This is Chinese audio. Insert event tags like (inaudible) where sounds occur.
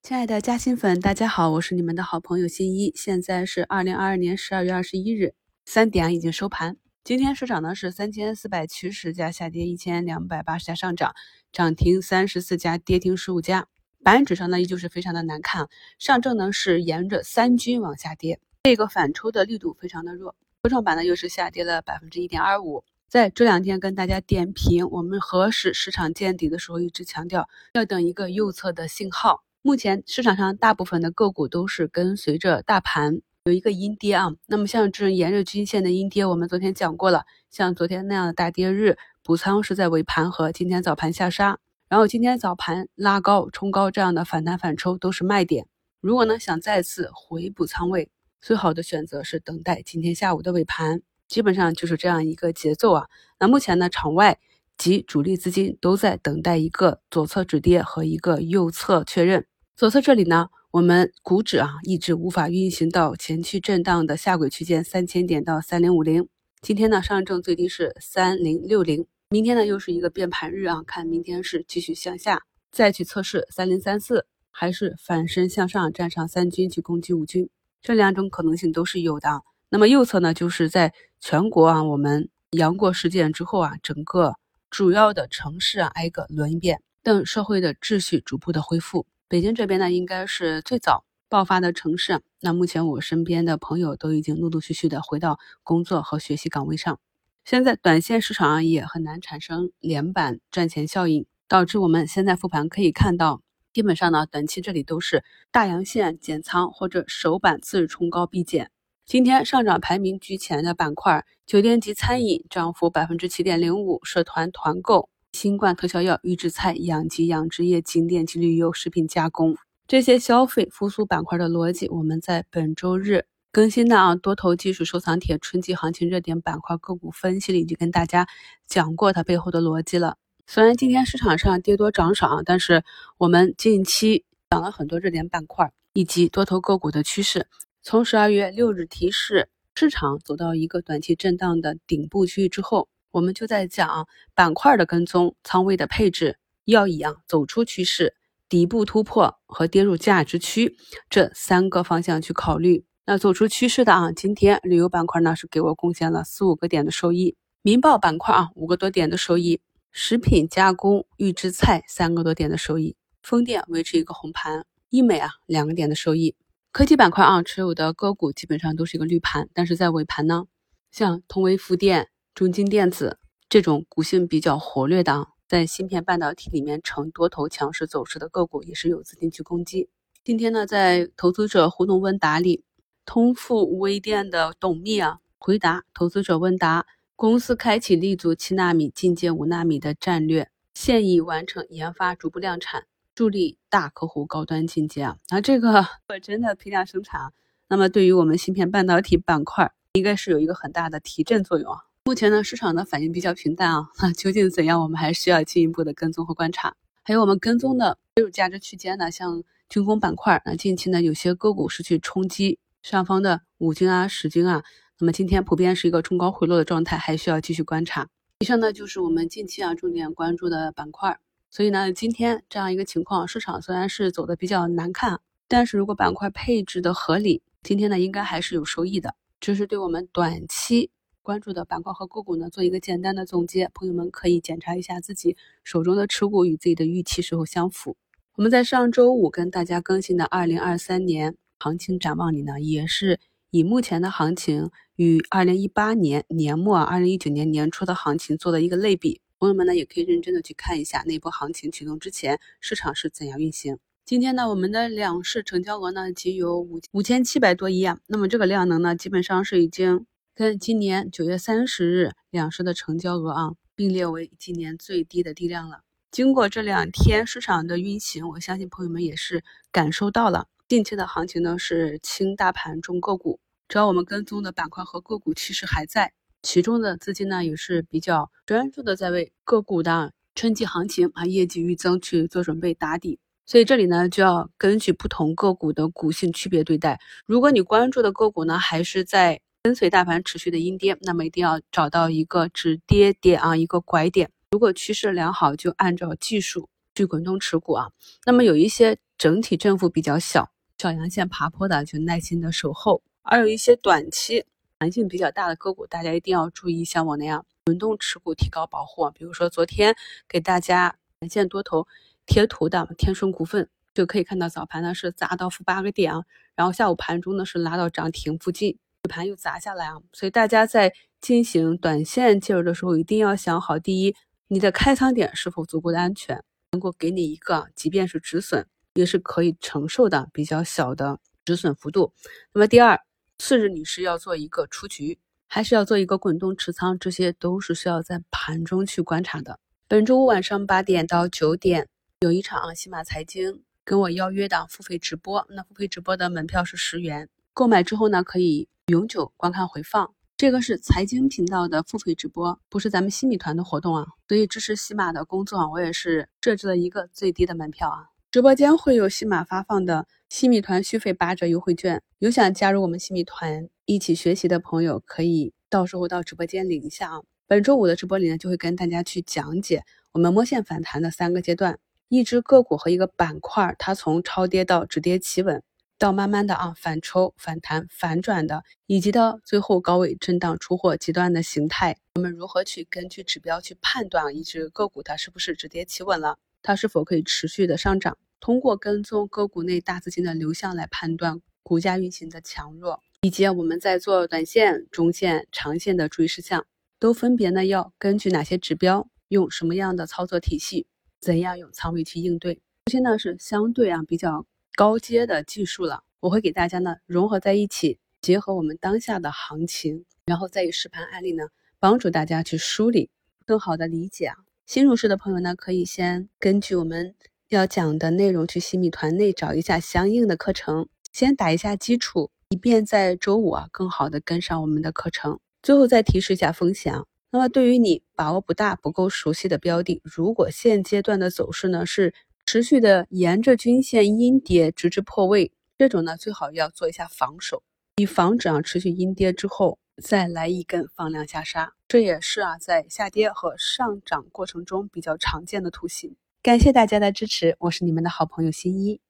亲爱的嘉兴粉，大家好，我是你们的好朋友新一。现在是二零二二年十二月二十一日三点已经收盘。今天市场呢是三千四百七十家下跌，一千两百八十家上涨，涨停三十四家，跌停十五家。板指上呢依旧是非常的难看，上证呢是沿着三均往下跌，这个反抽的力度非常的弱。科创板呢又是下跌了百分之一点二五。在这两天跟大家点评，我们何时市场见底的时候，一直强调要等一个右侧的信号。目前市场上大部分的个股都是跟随着大盘有一个阴跌啊。那么像这种沿着均线的阴跌，我们昨天讲过了，像昨天那样的大跌日，补仓是在尾盘和今天早盘下杀，然后今天早盘拉高冲高这样的反弹反抽都是卖点。如果呢想再次回补仓位，最好的选择是等待今天下午的尾盘，基本上就是这样一个节奏啊。那目前呢，场外。及主力资金都在等待一个左侧止跌和一个右侧确认。左侧这里呢，我们股指啊一直无法运行到前期震荡的下轨区间三千点到三零五零。今天呢，上证最低是三零六零，明天呢又是一个变盘日啊，看明天是继续向下再去测试三零三四，还是反身向上站上三军去攻击五军，这两种可能性都是有的。那么右侧呢，就是在全国啊我们阳过事件之后啊，整个。主要的城市啊，挨个轮一遍，等社会的秩序逐步的恢复。北京这边呢，应该是最早爆发的城市。那目前我身边的朋友都已经陆陆续续的回到工作和学习岗位上。现在短线市场啊，也很难产生连板赚钱效应，导致我们现在复盘可以看到，基本上呢，短期这里都是大阳线减仓或者首板次日冲高必减。今天上涨排名居前的板块，酒店及餐饮涨幅百分之七点零五，社团团购、新冠特效药、预制菜、养鸡养殖业、景点及旅游、食品加工这些消费复苏板块的逻辑，我们在本周日更新的啊多头技术收藏帖春季行情热点板块个股分析里，已经跟大家讲过它背后的逻辑了。虽然今天市场上跌多涨少，但是我们近期讲了很多热点板块以及多头个股的趋势。从十二月六日提示市场走到一个短期震荡的顶部区域之后，我们就在讲板块的跟踪、仓位的配置，要以啊走出趋势、底部突破和跌入价值区这三个方向去考虑。那走出趋势的啊，今天旅游板块呢是给我贡献了四五个点的收益，民报板块啊五个多点的收益，食品加工、预制菜三个多点的收益，风电维持一个红盘，医美啊两个点的收益。科技板块啊，持有的个股基本上都是一个绿盘，但是在尾盘呢，像通威富电、中金电子这种股性比较活跃的，在芯片半导体里面呈多头强势走势的个股，也是有资金去攻击。今天呢，在投资者互动问答里，通富微电的董秘啊回答投资者问答：公司开启立足七纳米、进阶五纳米的战略，现已完成研发，逐步量产。助力大客户高端进阶啊，那这个 (laughs) 我真的批量生产，那么对于我们芯片半导体板块，应该是有一个很大的提振作用啊。目前呢，市场的反应比较平淡啊，(laughs) 那究竟怎样，我们还需要进一步的跟踪和观察。还有我们跟踪的切入价值区间呢，像军工板块，那近期呢有些个股是去冲击上方的五均啊、十均啊，那么今天普遍是一个冲高回落的状态，还需要继续观察。以上呢就是我们近期啊重点关注的板块。所以呢，今天这样一个情况，市场虽然是走的比较难看，但是如果板块配置的合理，今天呢应该还是有收益的。这是对我们短期关注的板块和个股呢做一个简单的总结，朋友们可以检查一下自己手中的持股与自己的预期是否相符。我们在上周五跟大家更新的二零二三年行情展望里呢，也是以目前的行情与二零一八年年末、二零一九年年初的行情做的一个类比。朋友们呢，也可以认真的去看一下那波行情启动之前市场是怎样运行。今天呢，我们的两市成交额呢仅有五五千七百多亿啊，那么这个量能呢，基本上是已经跟今年九月三十日两市的成交额啊并列为今年最低的低量了。经过这两天市场的运行，我相信朋友们也是感受到了近期的行情呢是轻大盘重个股，只要我们跟踪的板块和个股其实还在。其中的资金呢也是比较专注的，在为个股的春季行情啊业绩预增去做准备打底，所以这里呢就要根据不同个股的股性区别对待。如果你关注的个股呢还是在跟随大盘持续的阴跌，那么一定要找到一个止跌点啊一个拐点。如果趋势良好，就按照技术去滚动持股啊。那么有一些整体振幅比较小，小阳线爬坡的就耐心的守候。而有一些短期弹性比较大的个股，大家一定要注意，像我那样轮动持股，提高保护。比如说昨天给大家短线多头贴图的天顺股份，就可以看到早盘呢是砸到负八个点啊，然后下午盘中呢是拉到涨停附近，盘又砸下来啊。所以大家在进行短线介入的时候，一定要想好：第一，你的开仓点是否足够的安全，能够给你一个即便是止损也是可以承受的比较小的止损幅度。那么第二，次日你是要做一个出局，还是要做一个滚动持仓，这些都是需要在盘中去观察的。本周五晚上八点到九点有一场喜马财经跟我邀约的付费直播，那付费直播的门票是十元，购买之后呢可以永久观看回放。这个是财经频道的付费直播，不是咱们新米团的活动啊。所以支持喜马的工作啊，我也是设置了一个最低的门票啊。直播间会有西马发放的新米团续费八折优惠券，有想加入我们新米团一起学习的朋友，可以到时候到直播间领一下啊。本周五的直播里呢，就会跟大家去讲解我们摸线反弹的三个阶段，一只个股和一个板块，它从超跌到止跌企稳。到慢慢的啊反抽、反弹、反转的，以及到最后高位震荡出货极端的形态，我们如何去根据指标去判断一只个股它是不是止跌企稳了，它是否可以持续的上涨？通过跟踪个股内大资金的流向来判断股价运行的强弱，以及我们在做短线、中线、长线的注意事项，都分别呢要根据哪些指标，用什么样的操作体系，怎样用仓位去应对？这些呢是相对啊比较。高阶的技术了，我会给大家呢融合在一起，结合我们当下的行情，然后再以实盘案例呢帮助大家去梳理，更好的理解啊。新入市的朋友呢，可以先根据我们要讲的内容去新米团内找一下相应的课程，先打一下基础，以便在周五啊更好的跟上我们的课程。最后再提示一下风险啊，那么对于你把握不大、不够熟悉的标的，如果现阶段的走势呢是。持续的沿着均线阴跌，直至破位，这种呢最好要做一下防守，以防止啊持续阴跌之后再来一根放量下杀。这也是啊在下跌和上涨过程中比较常见的图形。感谢大家的支持，我是你们的好朋友新一。